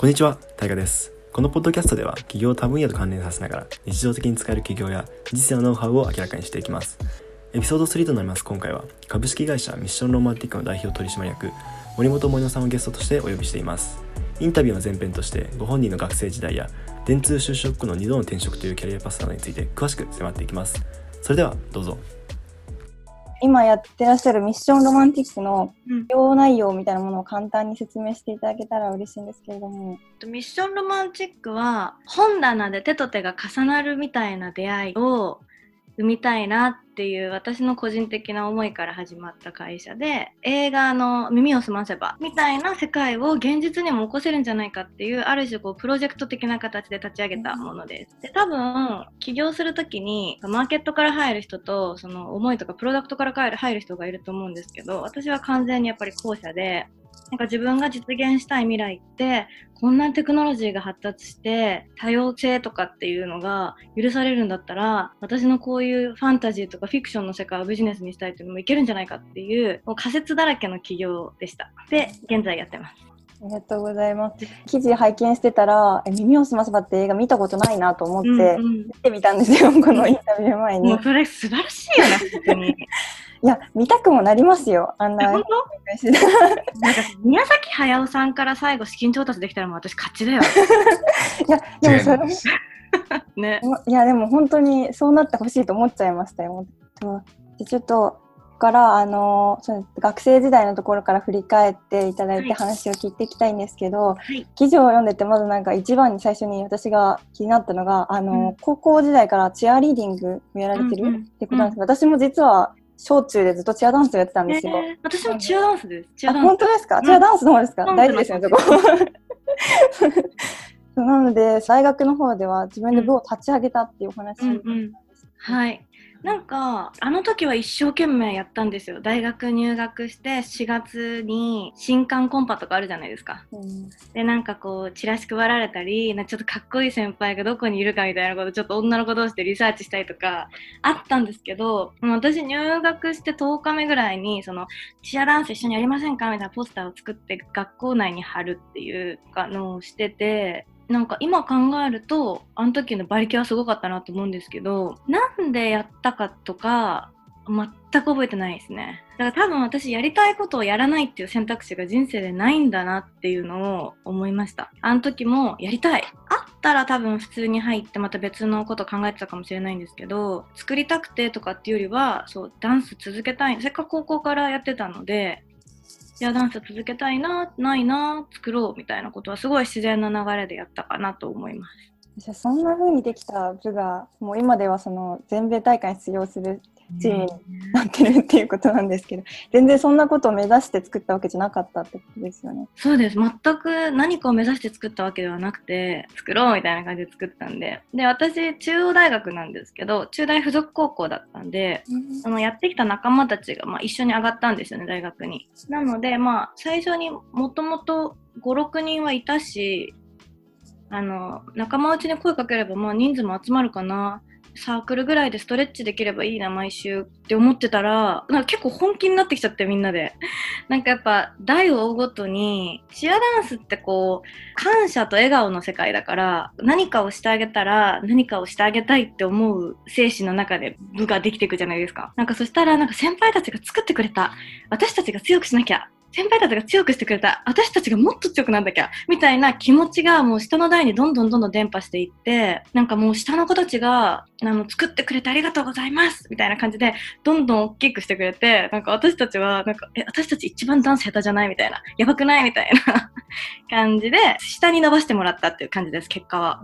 こんにちは、タイガです。このポッドキャストでは企業多分野と関連させながら日常的に使える企業や実際のノウハウを明らかにしていきます。エピソード3となります今回は株式会社ミッションロマンティックの代表取締役森本森野さんをゲストとしてお呼びしています。インタビューの前編としてご本人の学生時代や電通就職後の2度の転職というキャリアパスなどについて詳しく迫っていきます。それではどうぞ。今やってらっしゃるミッションロマンティックの要内容みたいなものを簡単に説明していただけたら嬉しいんですけれども。ミッションロマンティックは本棚で手と手が重なるみたいな出会いを生みたいなっていう私の個人的な思いから始まった会社で映画の「耳をすませば」みたいな世界を現実にも起こせるんじゃないかっていうある種こうプロジェクト的な形で立ち上げたものです。で多分起業する時にマーケットから入る人とその思いとかプロダクトから入る人がいると思うんですけど私は完全にやっぱり後者でなんか自分が実現したい未来ってこんなテクノロジーが発達して多様性とかっていうのが許されるんだったら私のこういうファンタジーとかフィクションの世界をビジネスにしたいっていうのもいけるんじゃないかっていうもう仮説だらけの企業でしたで現在やってますありがとうございます。記事拝見してたら、え耳をすませばって映画見たことないなと思って、見てみたんですよ、このインタビュー前に。もうそれ素晴らしいよね、本当に。いや、見たくもなりますよ。あんな。なんか宮崎駿さんから最後資金調達できたらもう私勝ちだよ。いや、でもそれ、ね、いや、でも本当にそうなってほしいと思っちゃいましたよ。でちょっと、からあのそ学生時代のところから振り返っていただいて話を聞いていきたいんですけど、はい、記事を読んでてまずなんか一番に最初に私が気になったのがあの、うん、高校時代からチアリーディングをやられてるってことなんですけど、うんうん、私も実は小中でずっとチアダンスをやってたんですよ。えー、私もチアダンスです。チアダンス本当ですか、チアダンスの方ですか、大事ですね、そこ。なので、大学の方では自分で部を立ち上げたっていうお話、うんうん、はい。なんかあの時は一生懸命やったんですよ。大学入学して4月に新刊コンパとかあるじゃないですか、うん、でなんかこうチラシ配られたりなちょっとかっこいい先輩がどこにいるかみたいなことちょっと女の子同士でリサーチしたりとかあったんですけど私入学して10日目ぐらいにそのチアダンス一緒にやりませんかみたいなポスターを作って学校内に貼るっていうのをしててなんか今考えるとあの時の馬力はすごかったなと思うんですけどなんでやったかとか全く覚えてないですね。だから多分私やりたいことをやらないっていう選択肢が人生でないんだなっていうのを思いました。あの時もやりたい。あったら多分普通に入ってまた別のこと考えてたかもしれないんですけど作りたくてとかっていうよりはそうダンス続けたい。せっかく高校からやってたのでじゃあダンス続けたいなないな作ろうみたいなことはすごい自然な流れでやったかなと思います。そんな風にできた部がもう今ではその全米大会に出場するチームになってるっていうことなんですけど、全然そんなことを目指して作ったわけじゃなかったってことですよね。そうです。全く何かを目指して作ったわけではなくて、作ろうみたいな感じで作ったんで。で、私、中央大学なんですけど、中大附属高校だったんで、うん、そのやってきた仲間たちが、まあ、一緒に上がったんですよね、大学に。なので、まあ、最初にもともと5、6人はいたし、あの、仲間内に声かければ、まあ、人数も集まるかな。サークルぐらいでストレッチできればいいな毎週って思ってたらなんか結構本気になってきちゃってみんなで。なんかやっぱ代を追うごとにチアダンスってこう感謝と笑顔の世界だから何かをしてあげたら何かをしてあげたいって思う精神の中で部ができていくじゃないですか。なんかそしたらなんか先輩たちが作ってくれた。私たちが強くしなきゃ。先輩たちが強くしてくれた。私たちがもっと強くなんなきゃ。みたいな気持ちがもう下の代にどんどんどんどん伝播していってなんかもう下の子たちがあの作ってくれてありがとうございます。みたいな感じでどんどん大きくしてくれてなんか私たちはなんかえ私たち一番ダンス下手じゃない？みたいな。やばくない？みたいな感じで下に伸ばしてもらったっていう感じです結果は。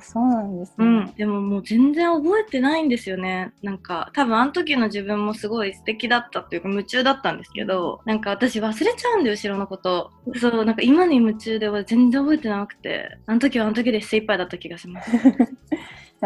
そうなんですね、うん、でももう全然覚えてないんですよね。なんか多分あの時の自分もすごい素敵だったっていうか夢中だったんですけどなんか私忘れちゃうんで後ろのこと。そうなんか今に夢中では全然覚えてなくてあの時はあの時で精一杯だった気がします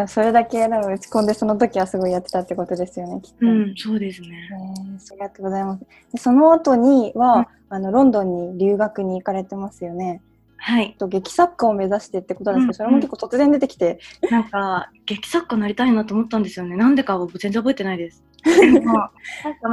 それだけ多分打ち込んでその時はすごいやってたってことですよねきっとうんそうですね、えー、ありがとうございますその後には、うん、あのロンドンに留学に行かれてますよねはい。と劇作家を目指してってことなんですけど、うんうん、それも結構突然出てきて。なんか、劇作家になりたいなと思ったんですよね。なんでかは全然覚えてないです。なんか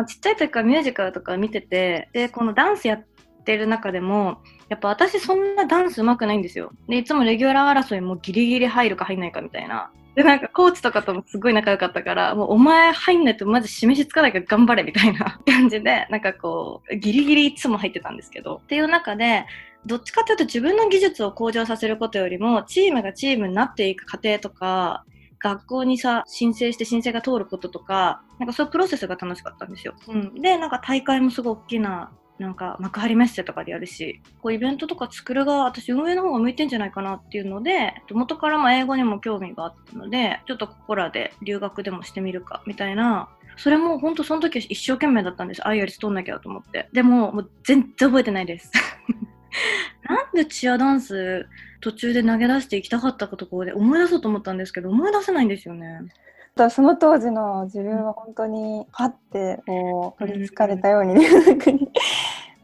ちっちゃい時からミュージカルとか見てて、で、このダンスやっってる中でも、やっぱ私そんなダンス上手くないんですよ。で、いつもレギュラー争いもギリギリ入るか入んないかみたいな。で、なんかコーチとかともすごい仲良かったから、もうお前入んないとマジ示しつかないから頑張れみたいな 感じで、なんかこう、ギリギリいつも入ってたんですけど。っていう中で、どっちかというと自分の技術を向上させることよりも、チームがチームになっていく過程とか、学校にさ、申請して申請が通ることとか、なんかそういうプロセスが楽しかったんですよ。うん。で、なんか大会もすごい大きななんか幕張メッセとかでやるしこうイベントとか作る側私運営の方が向いてんじゃないかなっていうので元からも英語にも興味があったのでちょっとここらで留学でもしてみるかみたいなそれも本当その時は一生懸命だったんです。アイアリス取んなきゃと思って。でももう全然覚えてないです。なんでチアダンス途中で投げ出していきたかったかところで思い出そうと思ったんですけど思い出せないんですよね。その当時の自分は本当にパッてこう取りつかれたように 留学に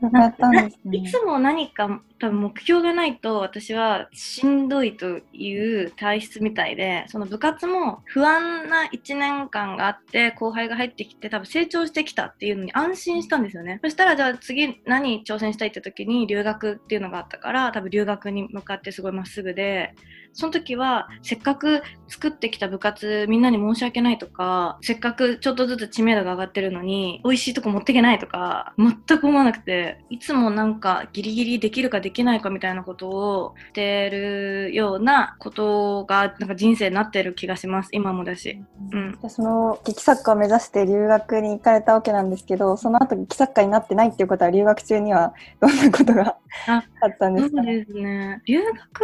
ったんですね。いつも何か多分目標がないと私はしんどいという体質みたいでその部活も不安な1年間があって後輩が入ってきて多分成長してきたっていうのに安心したんですよねそしたらじゃあ次何挑戦したいって時に留学っていうのがあったから多分留学に向かってすごいまっすぐでその時はせっかく作ってきた部活みんなに申し訳ないとかせっかくちょっとずつ知名度が上がってるのに美味しいとこ持っていけないとか全く思わなくていつもなんかギリギリできるかできないかみたいなことをしてるようなことがなんか人生になってる気がします。今もだし、うん、その劇作家を目指して留学に行かれたわけなんですけどその後劇作家になってないっていうことは留学中にはどんなことがあったんですか、ね、そうですね。留学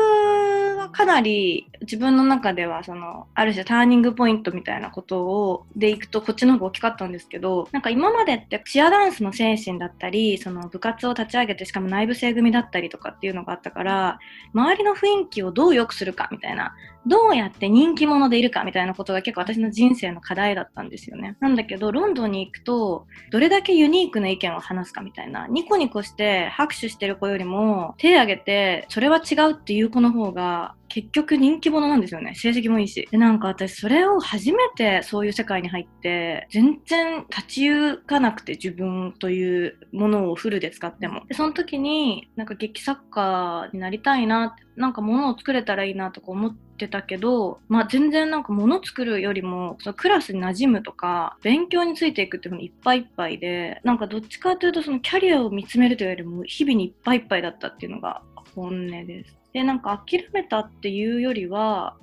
はかなり自分の中ではそのある種ターニングポイントみたいなことをでいくとこっちの方が大きかったんですけどなんか今までってチアダンスの精神だったりその部活を立ち上げてしかも内部生組だったりとかっていうのがあったから周りの雰囲気をどう良くするかみたいなどうやって人気者でいるかみたいなことが結構私の人生の課題だったんですよね。なんだけどロンドンに行くとどれだけユニークな意見を話すかみたいなニコニコして拍手してる子よりも手挙げてそれは違うっていう子の方が結局人気者なんですよね。成績もいいし。で、なんか私それを初めてそういう世界に入って、全然立ち行かなくて自分というものをフルで使っても。で、その時になんか劇作家になりたいな、なんか物を作れたらいいなとか思ってたけど、まあ全然なんか物作るよりも、そのクラスに馴染むとか、勉強についていくっていうのいっぱいいっぱいで、なんかどっちかというとそのキャリアを見つめるというよりも、日々にいっぱいいっぱいだったっていうのが本音です。で、なんか諦めたっていうよりは、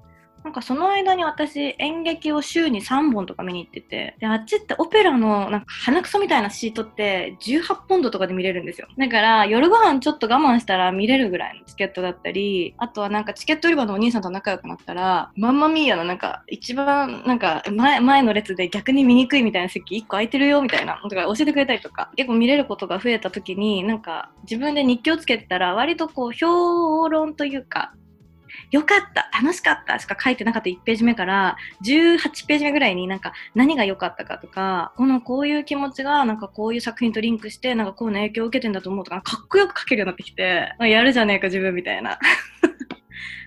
なんかその間に私演劇を週に3本とか見に行ってて、で、あっちってオペラのなんか鼻くそみたいなシートって18ポンドとかで見れるんですよ。だから夜ご飯ちょっと我慢したら見れるぐらいのチケットだったり、あとはなんかチケット売り場のお兄さんと仲良くなったら、マンマミーヤのなんか一番なんか前前の列で逆に見にくいみたいな席1個空いてるよみたいなとか教えてくれたりとか、結構見れることが増えた時になんか自分で日記をつけてたら割とこう評論というかよかった楽しかったしか書いてなかった1ページ目から18ページ目ぐらいになんか何が良かったかとかこのこういう気持ちがなんかこういう作品とリンクしてなんかこういう影響を受けてんだと思うとかかっこよく書けるようになってきてやるじゃねえか自分みたいな。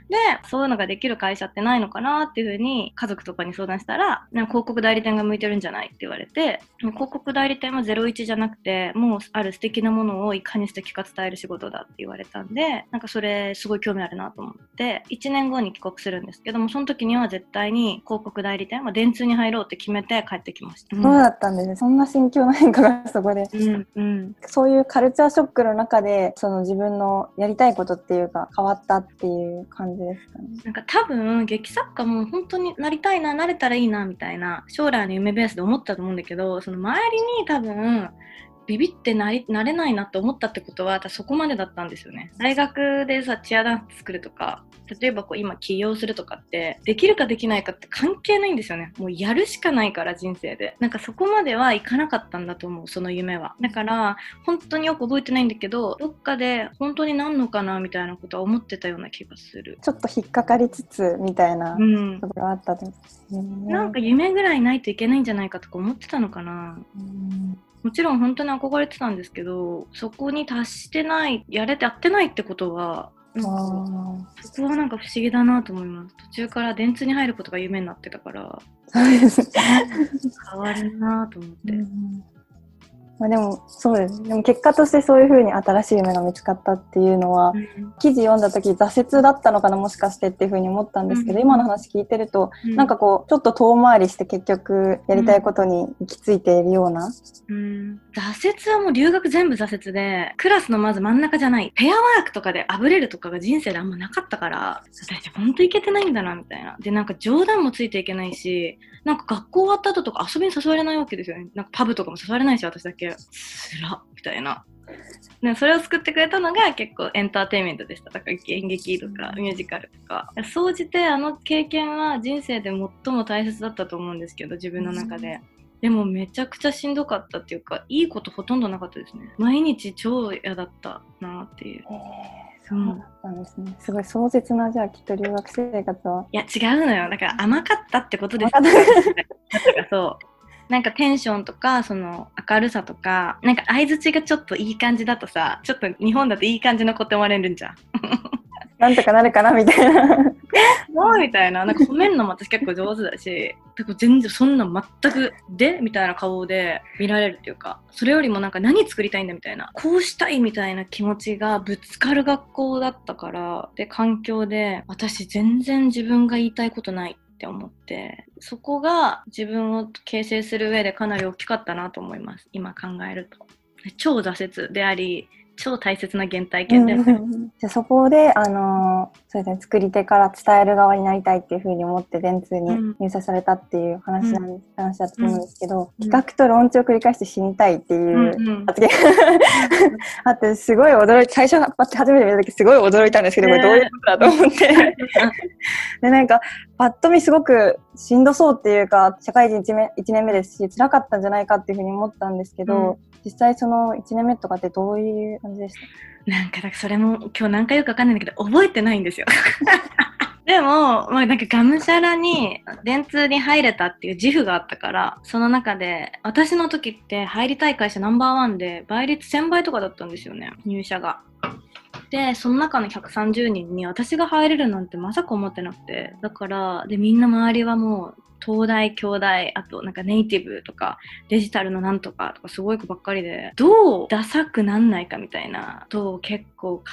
で、そういうのができる会社ってないのかなっていうふうに家族とかに相談したら、広告代理店が向いてるんじゃないって言われて、広告代理店は01じゃなくて、もうある素敵なものをいかに素敵か伝える仕事だって言われたんで、なんかそれすごい興味あるなと思って、1年後に帰国するんですけども、その時には絶対に広告代理店は電通に入ろうって決めて帰ってきました。そうだったんですね。そんな心境の変化がそこで。うんうん、そういうカルチャーショックの中で、その自分のやりたいことっていうか変わったっていう感じじですかね。なんか多分劇作家も本当になりたいななれたらいいなみたいな将来の夢ベースで思ったと思うんだけどその周りに多分ビビってなりなれないなって思ったってことはそこまでだったんですよね。大学でさチアダンス作るとか例えばこう今起業するとかってできるかできないかって関係ないんですよね。もうやるしかないから人生で。なんかそこまではいかなかったんだと思うその夢は。だから本当によく覚えてないんだけどどっかで本当になんのかなみたいなことは思ってたような気がする。ちょっと引っかかりつつみたいなところあったんですね、うん、なんか夢ぐらいないといけないんじゃないかとか思ってたのかな、うんもちろん本当に憧れてたんですけどそこに達してないやれてやってないってことはそこはなんか不思議だなと思います。途中から電通に入ることが夢になってたから変わるなと思って、まあ、でもそうです。でも結果としてそういうふうに新しい夢が見つかったっていうのは、うん、記事読んだ時挫折だったのかなもしかしてっていうふうに思ったんですけど、うん、今の話聞いてると、うん、なんかこうちょっと遠回りして結局やりたいことに行き着いているような、うん、挫折はもう留学全部挫折でクラスのまず真ん中じゃない。ペアワークとかであぶれるとかが人生であんまなかったから私本当いけてないんだなみたいな。でなんか冗談もついていけないしなんか学校終わった後とか遊びに誘われないわけですよね。なんかパブとかも誘われないし私だけつらみたいな。でそれを救ってくれたのが結構エンターテインメントでした。だから演劇とかミュージカルとか。総じてあの経験は人生で最も大切だったと思うんですけど、自分の中で。でもめちゃくちゃしんどかったっていうか、いいことほとんどなかったですね。毎日超嫌だったなっていう。そうだったんですね。すごい壮絶な、じゃあきっと留学生活は。いや、違うのよ。だから甘かったってことです。そう。なんかテンションとか、その明るさとか、なんか相づちがちょっといい感じだとさ、ちょっと日本だといい感じの子って思われるんじゃん。なんとかなるかなみたいな。もうみたいな。なんか褒めるのも私結構上手だし、全然そんな全くでみたいな顔で見られるっていうか、それよりもなんか何作りたいんだみたいな、こうしたいみたいな気持ちがぶつかる学校だったから、で、環境で、私全然自分が言いたいことないって思ってそこが自分を形成する上でかなり大きかったなと思います。今考えると。超挫折であり超大切な原体験で、うん、じゃそこで、あのー、そうですね、作り手から伝える側になりたいっていうふうに思って電通に入社されたっていう話なん、うん、話だと思うんですけど、うん、企画とローンチを繰り返して死にたいっていう発言があってすごい驚いて最初初めて見た時すごい驚いたんですけどこれどういうことだと思って。でなんかパッと見すごくしんどそうっていうか社会人 1, 目1年目ですし辛かったんじゃないかっていうふうに思ったんですけど、実際その1年目とかってどういう感じでした？なんかそれも今日何回よくわかんないんだけど覚えてないんですよ。でも、まあ、なんかがむしゃらに電通に入れたっていう自負があったからその中で私の時って入りたい会社ナンバーワンで倍率1000倍とかだったんですよね入社が。でその中の130人に私が入れるなんてまさか思ってなくて。だからでみんな周りはもう東大、京大、あとなんかネイティブとかデジタルのなんとかとかすごい子ばっかりで、どうダサくなんないかみたいなと結構考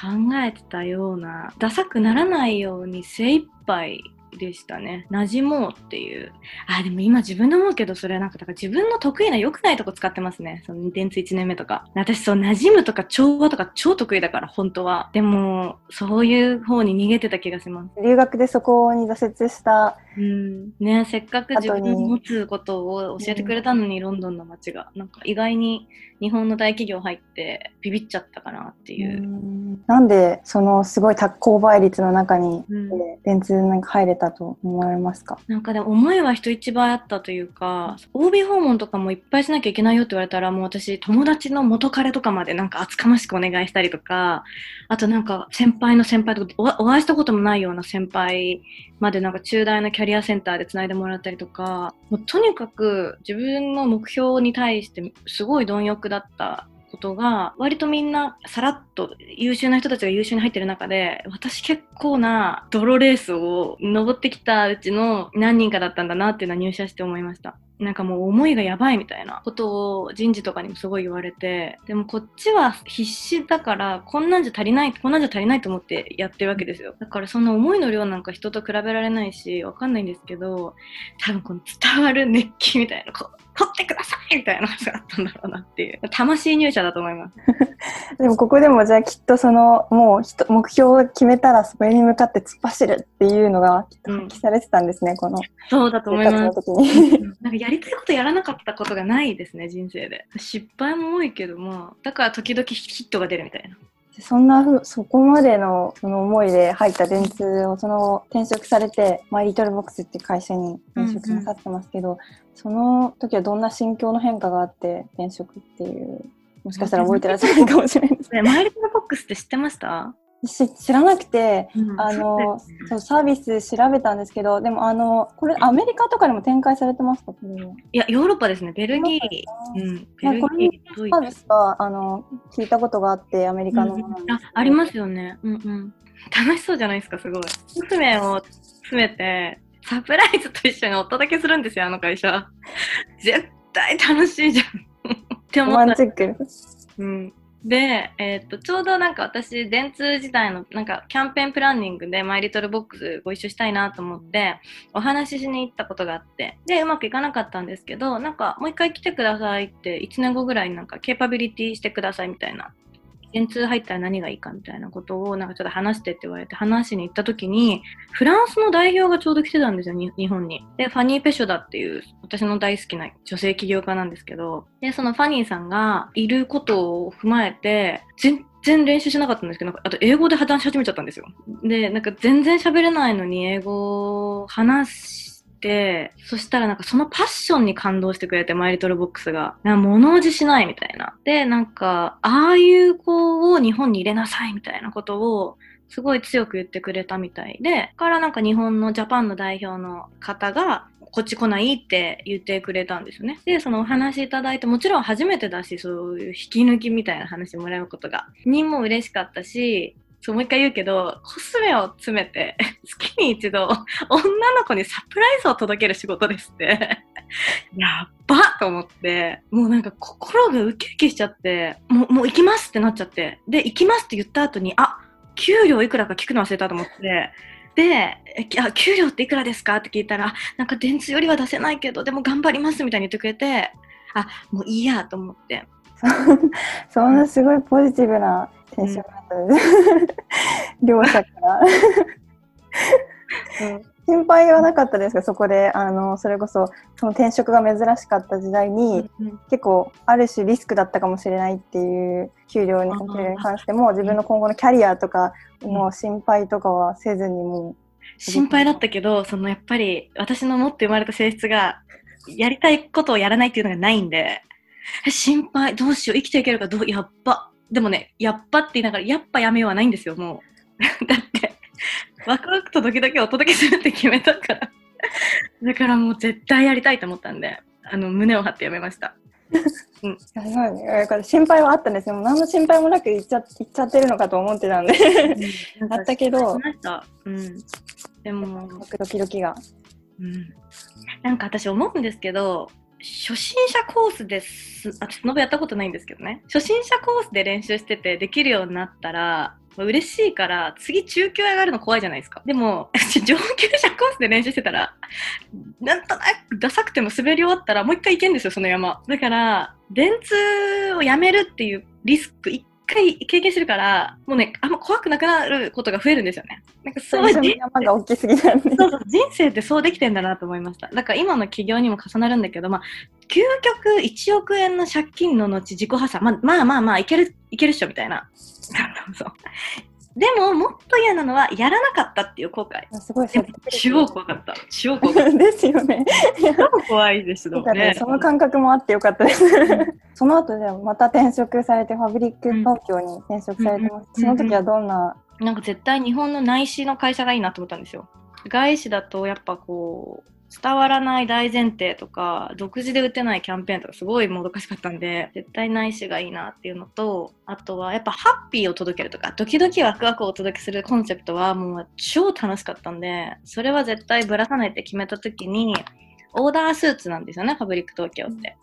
えてたような、ダサくならないように精一杯でしたね。馴染もうっていう。あ、でも今自分で思うけど、それなんか、だから自分の得意な良くないとこ使ってますね。その電通1年目とか。私そう、馴染むとか調和とか超得意だから、本当は。でも、そういう方に逃げてた気がします。留学でそこに挫折したうん、ねせっかく自分の持つことを教えてくれたのに、ロンドンの街がなんか意外に日本の大企業入ってビビっちゃったかなっていう。うなんでそのすごい高倍率の中に、電通なんか入れたと思われますか？なんかでも思いは人一倍あったというか OB 訪問とかもいっぱいしなきゃいけないよって言われたらもう私友達の元彼とかまでなんか厚かましくお願いしたりとかあとなんか先輩の先輩とかお会いしたこともないような先輩までなんか中大のキャリアセンターでつないでもらったりとか、もうとにかく自分の目標に対してすごい貪欲だったことが割とみんなさらっと優秀な人たちが優秀に入ってる中で私結構な泥レースを登ってきたうちの何人かだったんだなっていうのは入社して思いました。なんかもう思いがやばいみたいなことを人事とかにもすごい言われて、でもこっちは必死だから、こんなんじゃ足りない、こんなんじゃ足りないと思ってやってるわけですよ。だからその思いの量なんか人と比べられないし、わかんないんですけど、多分この伝わる熱気みたいな、こう取ってくださいみたいな話があったんだろうなっていう。魂入社だと思います。でもここでもじゃあきっとその、もう目標を決めたらそれに向かって突っ走るっていうのがきっと発揮されてたんですね、うん、この。そうだと思います。なんかやりたいことやらなかったことがないですね、人生で。失敗も多いけども、だから時々ヒットが出るみたいな。そんなふそこまでのその思いで入った電通をその転職されてマイリトルボックスっていう会社に転職なさってますけど、うんうん、その時はどんな心境の変化があって転職っていうもしかしたら覚えてらっしゃるかもしれないですね。マイリトルボックスって知ってました？知らなくて、うん、あのそう、サービス調べたんですけどでもあのこれアメリカとかにも展開されてますか？これいやヨーロッパですね。ベルギー、うん、ベルギーサービスはあの聞いたことがあってアメリカの。うん、あありますよね。うんうん。楽しそうじゃないですかすごい。娘を詰めてサプライズと一緒にお届けするんですよあの会社。絶対楽しいじゃん。って思った。ロマンチック。うん。で、えー、っと、ちょうどなんか私、電通時代のなんかキャンペーンプランニングでマイリトルボックスご一緒したいなと思って、お話ししに行ったことがあって、で、うまくいかなかったんですけど、なんかもう一回来てくださいって、1年後ぐらいになんかケーパビリティしてくださいみたいな電通入ったら何がいいかみたいなことをなんかちょっと話してって言われて話しに行った時にフランスの代表がちょうど来てたんですよ日本に。でファニー・ペショダっていう私の大好きな女性起業家なんですけどでそのファニーさんがいることを踏まえて全然練習しなかったんですけどあと英語で話し始めちゃったんですよ。でなんか全然喋れないのに英語話し、そしたらなんかそのパッションに感動してくれて、マイリトルボックスが。物おじしないみたいな。で、なんか、ああいう子を日本に入れなさいみたいなことを、すごい強く言ってくれたみたいで、からなんか日本のジャパンの代表の方が、こっち来ないって言ってくれたんですよね。で、そのお話いただいて、もちろん初めてだし、そういう引き抜きみたいな話もらうことが、にも嬉しかったし、そう、もう一回言うけど、コスメを詰めて、月に一度、女の子にサプライズを届ける仕事ですって。やっばと思って、もうなんか心がウキウキしちゃって、もう、もう行きますってなっちゃって、で、行きますって言った後に、あ、給料いくらか聞くの忘れたと思って、で、あ、給料っていくらですかって聞いたら、なんか電通よりは出せないけど、でも頑張りますみたいに言ってくれて、あ、もういいやと思って。そんなすごいポジティブなテンションだったで両者から。心配はなかったですかそこであのそれこそその転職が珍しかった時代に、うんうん、結構ある種リスクだったかもしれないっていう給料に給料に関しても自分の今後のキャリアとかの心配とかはせずにもう。心配だったけどそのやっぱり私の持って生まれた性質がやりたいことをやらないっていうのがないんで心配どうしよう生きていけるかどうやっぱでもね、やっぱって言いながら、やっぱやめようはないんですよ、もう。だって、ワクワクとドキドキをお届けするって決めたから。だからもう絶対やりたいと思ったんで、あの、胸を張ってやめました。うん、心配はあったんですよ。何の心配もなく行っちゃ行っちゃってるのかと思ってたんでうん、あったけど、うん、でも、ドキドキが。うん、なんか私思うんですけど、初心者コースです。私、ノボやったことないんですけどね。初心者コースで練習しててできるようになったら、嬉しいから、次中級上がるの怖いじゃないですか。でも、上級者コースで練習してたら、なんとなくダサくても滑り終わったらもう一回行けんですよ、その山。だから、電通をやめるっていうリスク一回経験してるから、もうね、あんま怖くなくなることが増えるんですよね。なんかそういう山が大きすぎなんで。そうそう、人生ってそうできてんだなと思いました。だから今の起業にも重なるんだけど、まあ、究極1億円の借金の後自己破産、まあまあまあまあ、いける、いけるっしょ、みたいな。そうでも、もっと嫌なのは、やらなかったっていう後悔。すごい超怖かった。超怖かった。ですよね。超怖いですよね。その感覚もあってよかったです。その後でまた転職されて、ファブリック東京に転職されてます。その時はどんな？なんか絶対日本の内資の会社がいいなと思ったんですよ。外資だとやっぱこう、伝わらない大前提とか、独自で打てないキャンペーンとかすごいもどかしかったんで、絶対ないしがいいなっていうのと、あとはやっぱハッピーを届けるとか、ドキドキワクワクをお届けするコンセプトはもう超楽しかったんで、それは絶対ぶらさないって決めた時に、オーダースーツなんですよね、ファブリック東京って。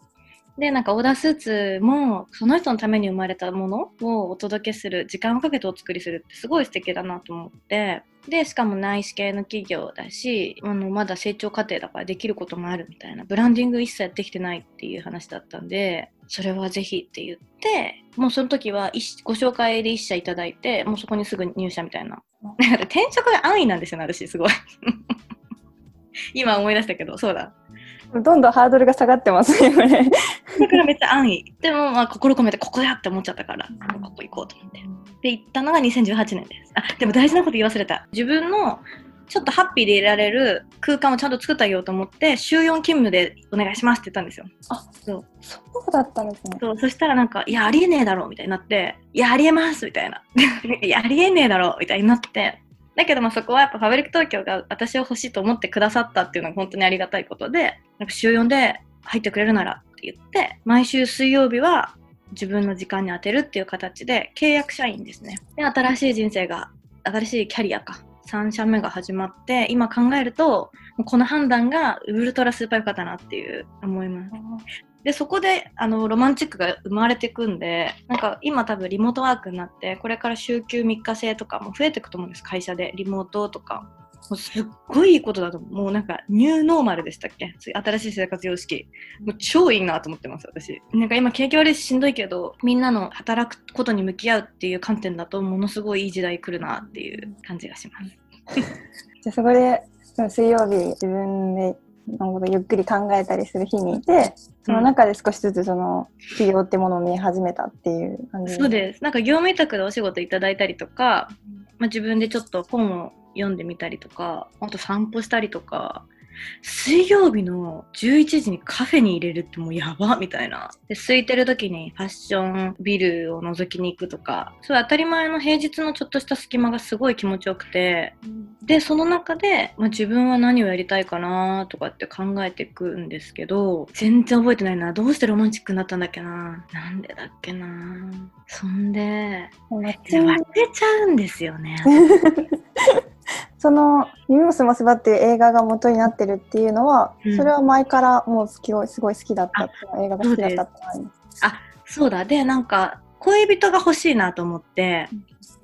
で、なんかオーダースーツも、その人のために生まれたものをお届けする、時間をかけてお作りするってすごい素敵だなと思って、で、しかも内資系の企業だし、あの、まだ成長過程だからできることもあるみたいな、ブランディング一切できてないっていう話だったんで、それはぜひって言って、もうその時はご紹介で一社いただいて、もうそこにすぐ入社みたいな。転職が安易なんですよね、私、すごい。今思い出したけど、そうだ。どんどんハードルが下がってますよね。だからめっちゃ安易。でも、まあ、心込めてここやって思っちゃったから、ここ行こうと思って。で、行ったのが2018年です。あ、でも大事なこと言い忘れた。自分のちょっとハッピーでいられる空間をちゃんと作ってあげようと思って、週4勤務でお願いしますって言ったんですよ。あ、そう。そうだったんですね。そう、そしたらなんか、いや、ありえねえだろ、みたいになって、いや、ありえますみたいな。いや、ありえねえだろ、みたいになって、だけどまあそこはやっぱファブリック東京が私を欲しいと思ってくださったっていうのが本当にありがたいことで、なんか週4で入ってくれるならって言って、毎週水曜日は自分の時間に当てるっていう形で契約社員ですね。で、新しい人生が、新しいキャリアか。3社目が始まって、今考えると、この判断がウルトラスーパー良かったなっていう思います。で、そこで、あの、ロマンチックが生まれていくんで、なんか今多分リモートワークになって、これから週休3日制とかも増えていくと思うんです、会社で。リモートとか。もうすっごいいいことだと思う。もうなんか、ニューノーマルでしたっけ？新しい生活様式。もう超いいなと思ってます、私。なんか今、景気悪いししんどいけど、みんなの働くことに向き合うっていう観点だと、ものすごいいい時代来るなっていう感じがします。じゃあそこで、水曜日、自分でのことゆっくり考えたりする日にいて、その中で少しずつその企業ってものを見え始めたっていう感じ、そうです。なんか業務委託でお仕事いただいたりとか、まあ、自分でちょっと本を読んでみたりとか、あと散歩したりとか、水曜日の11時にカフェに入れるってもうやばみたいな。で、空いてる時にファッションビルを覗きに行くとか、そう当たり前の平日のちょっとした隙間がすごい気持ちよくて、で、その中で、まあ、自分は何をやりたいかなとかって考えていくんですけど、全然覚えてないな。どうしてロマンチックになったんだっけな。なんでだっけな。そんで、忘れちゃうんですよね。その「耳をすませば」っていう映画が元になってるっていうのは、うん、それは前からもうすごいすごい好きだった映画が好きだったってのあそうだ。でなんか恋人が欲しいなと思って、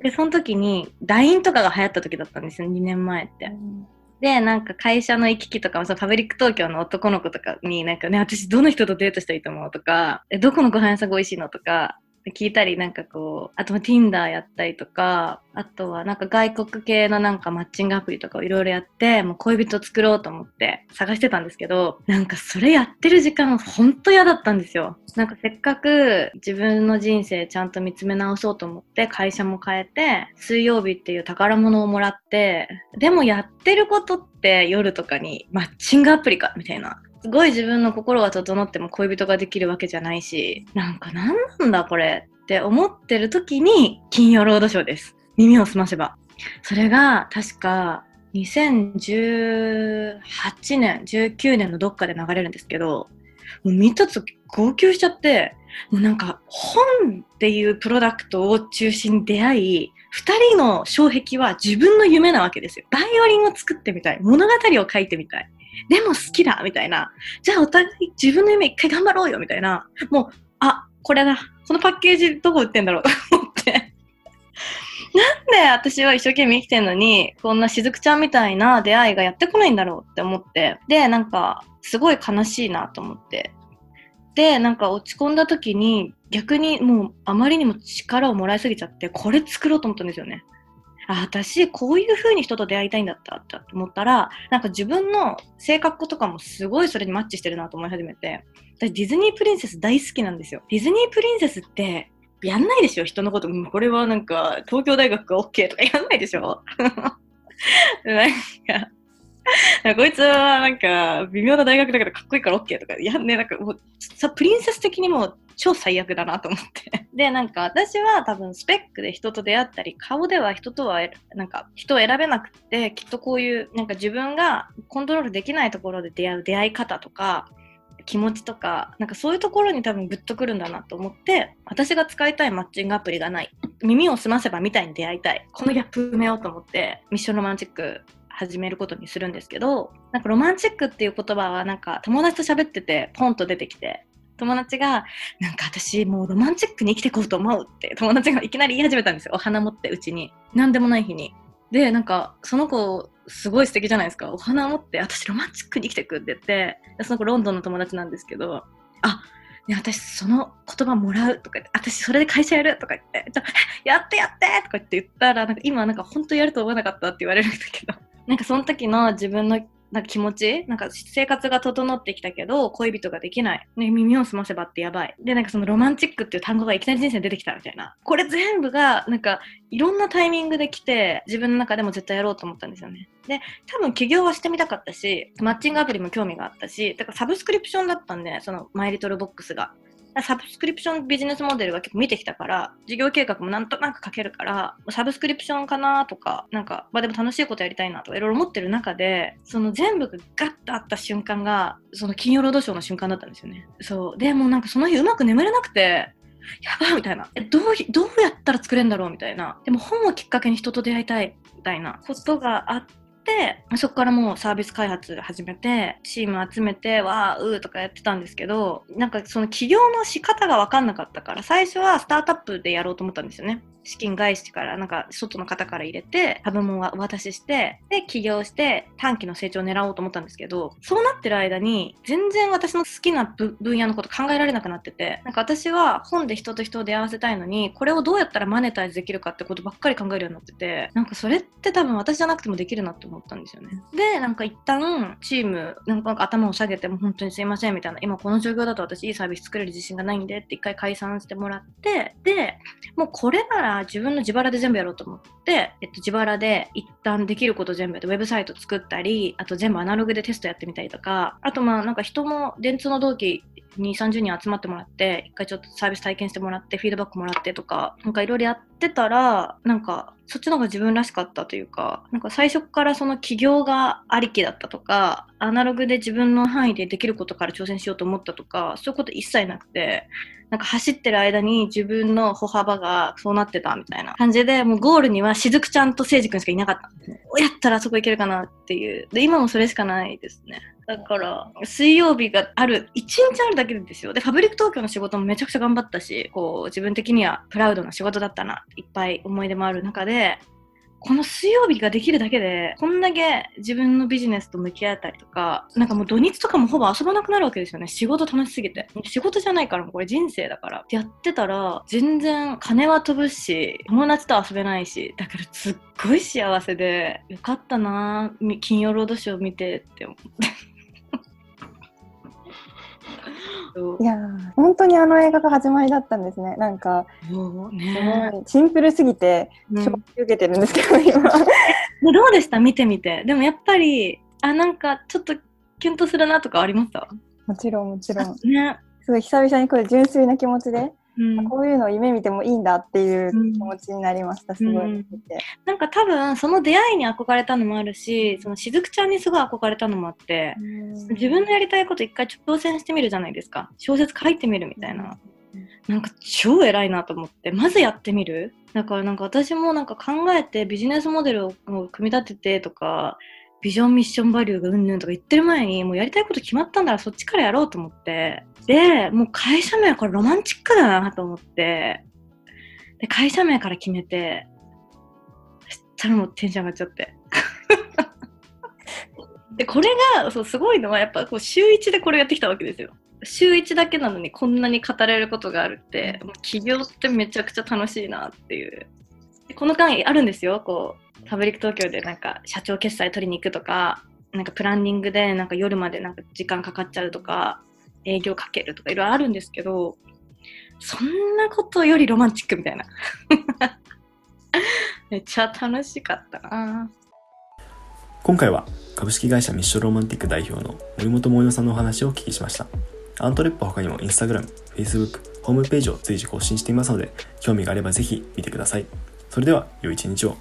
でその時に LINE とかが流行った時だったんですよ2年前って。うん。で、なんか会社の行き来とかも、そのパブリック東京の男の子とかに、なんかね、私どの人とデートしたらいいと思うとか、え、どこのご飯屋さんが美味しいのとか、聞いたり、なんかこう、あと Tinder やったりとか、あとはなんか外国系のなんかマッチングアプリとかをいろいろやって、もう恋人作ろうと思って探してたんですけど、なんかそれやってる時間ほんと嫌だったんですよ。なんかせっかく自分の人生ちゃんと見つめ直そうと思って会社も変えて、水曜日っていう宝物をもらって、でもやってることって夜とかにマッチングアプリかみたいな。すごい自分の心が整っても恋人ができるわけじゃないし、なんか何なんだこれって思ってる時に金曜ロードショーです。耳を澄ませば。それが確か2018年、19年のどっかで流れるんですけど、もう見たつ号泣しちゃって、もうなんか本っていうプロダクトを中心に出会い、二人の障壁は自分の夢なわけですよ。バイオリンを作ってみたい。物語を書いてみたい。でも好きだみたいな。じゃあお互い自分の夢一回頑張ろうよみたいな。もう、あ、これだ。このパッケージどこ売ってんだろうと思って。なんで私は一生懸命生きてんのに、こんなしずくちゃんみたいな出会いがやってこないんだろうって思って。で、なんか、すごい悲しいなと思って。で、なんか落ち込んだ時に、逆にもうあまりにも力をもらいすぎちゃって、これ作ろうと思ったんですよね。あ、私、こういう風に人と出会いたいんだったって思ったら、なんか自分の性格とかもすごいそれにマッチしてるなと思い始めて、私ディズニープリンセス大好きなんですよ。ディズニープリンセスって、やんないでしょ人のこと、これはなんか、東京大学が OK とかやんないでしょ なんか、こいつはなんか微妙な大学だけどかっこいいから OK とか、いやね、なんかもうさ、プリンセス的にも超最悪だなと思って。で、なんか私は多分スペックで人と出会ったり、顔では人とは、なんか人を選べなくて、きっとこういう、なんか自分がコントロールできないところで出会う出会い方とか、気持ちとか、なんかそういうところに多分グッとくるんだなと思って、私が使いたいマッチングアプリがない。耳を澄ませばみたいに出会いたい。このギャップ埋めようと思って、ミッションロマンチック始めることにするんですけど、なんかロマンチックっていう言葉はなんか友達と喋っててポンと出てきて、友達が、なんか私もうロマンチックに生きていこうと思うって友達がいきなり言い始めたんですよ。お花持ってうちに。なんでもない日に。で、なんかその子すごい素敵じゃないですか。お花持って私ロマンチックに生きていくって言って、その子ロンドンの友達なんですけど、あ、ね、私その言葉もらうとか言って、私それで会社やるとか言って、じゃ やってやってとか言って言ったら、なんか今なんか本当やると思わなかったって言われるんだけど、なんかその時の自分のなんか気持ちなんか生活が整ってきたけど、恋人ができない。ね、耳を澄ませばってやばい。で、なんかそのロマンチックっていう単語がいきなり人生に出てきたみたいな。これ全部が、なんか、いろんなタイミングで来て、自分の中でも絶対やろうと思ったんですよね。で、多分起業はしてみたかったし、マッチングアプリも興味があったし、だからサブスクリプションだったんで、そのマイリトルボックスが。サブスクリプションビジネスモデルは結構見てきたから、事業計画もなんとなく書けるから、サブスクリプションかなとか、なんか、まあでも楽しいことやりたいなとかいろいろ思ってる中で、その全部がガッとあった瞬間が、その金曜ロードショーの瞬間だったんですよね。そう。でもなんかその日うまく眠れなくて、やばみたいな。え、どう、どうやったら作れるんだろうみたいな。でも本をきっかけに人と出会いたいみたいなことがあっってそこからもうサービス開発始めてチーム集めてわーうーとかやってたんですけどなんかその起業の仕方が分かんなかったから最初はスタートアップでやろうと思ったんですよね。資金返しからなんか外の方から入れて株もお渡ししてで起業して短期の成長を狙おうと思ったんですけどそうなってる間に全然私の好きな分野のこと考えられなくなっててなんか私は本で人と人を出会わせたいのにこれをどうやったらマネタイズできるかってことばっかり考えるようになっててなんかそれって多分私じゃなくてもできるなって思ったんですよね。でなんか一旦チームなんか頭を下げても本当にすいませんみたいな今この状況だと私いいサービス作れる自信がないんでって一回解散してもらってでもうこれなら自分の自腹で全部やろうと思って、えっと、自腹で一旦できること全部やってウェブサイト作ったりあと全部アナログでテストやってみたりとかあとまあなんか人も電通の同期2、30人集まってもらって、一回ちょっとサービス体験してもらって、フィードバックもらってとか、なんかいろいろやってたら、なんかそっちの方が自分らしかったというか、なんか最初からその起業がありきだったとか、アナログで自分の範囲でできることから挑戦しようと思ったとか、そういうこと一切なくて、なんか走ってる間に自分の歩幅がそうなってたみたいな感じで、もうゴールにはしずくちゃんとせいじくんしかいなかったんで。やったらそこ行けるかなっていう。で、今もそれしかないですね。だから、水曜日がある、1日あるだけですよ。で、ファブリック東京の仕事もめちゃくちゃ頑張ったし、こう、自分的にはプラウドな仕事だったな、いっぱい思い出もある中で、この水曜日ができるだけで、こんだけ自分のビジネスと向き合ったりとか、なんかもう土日とかもほぼ遊ばなくなるわけですよね。仕事楽しすぎて。仕事じゃないからもうこれ人生だから。やってたら、全然金は飛ぶし、友達と遊べないし、だからすっごい幸せで、よかったな金曜ロードショー見てって思って。いや本当にあの映画が始まりだったんですね。なんか、ね、シンプルすぎて衝撃受けてるんですけど、うん、今どうでした？見てみて。でもやっぱりあなんかちょっとキュンとするなとかありました？もちろんもちろん、ね、すごい久々にこれ純粋な気持ちでうん、こういうのを夢見てもいいんだっていう気持ちになりました、すごい、うん、なんか多分その出会いに憧れたのもあるしそのしずくちゃんにすごい憧れたのもあって、うん、自分のやりたいこと一回挑戦してみるじゃないですか。小説書いてみるみたいな、なんか超偉いなと思って。まずやってみる？だからなんか私もなんか考えてビジネスモデルを組み立ててとかビジョンミッションバリューがうんぬんとか言ってる前にもうやりたいこと決まったんならそっちからやろうと思ってで、もう会社名はこれロマンチックだなと思って、で、会社名から決めて、そしたらもうテンション上がっちゃって。で、これが、そう、すごいのは、やっぱこう週1でこれやってきたわけですよ。週1だけなのにこんなに語れることがあるって、もう起業ってめちゃくちゃ楽しいなっていう。この間あるんですよ、こう、ファブリック東京でなんか社長決済取りに行くとか、なんかプランニングでなんか夜までなんか時間かかっちゃうとか、営業かけるとかいろいろあるんですけど、そんなことよりロマンチックみたいな。めっちゃ楽しかったな今回は株式会社ミッションロマンティック代表の森本萌代さんのお話をお聞きしました。アントレップは他にもインスタグラム、Facebook、ホームページを随時更新していますので、興味があればぜひ見てください。それでは、良い一日を。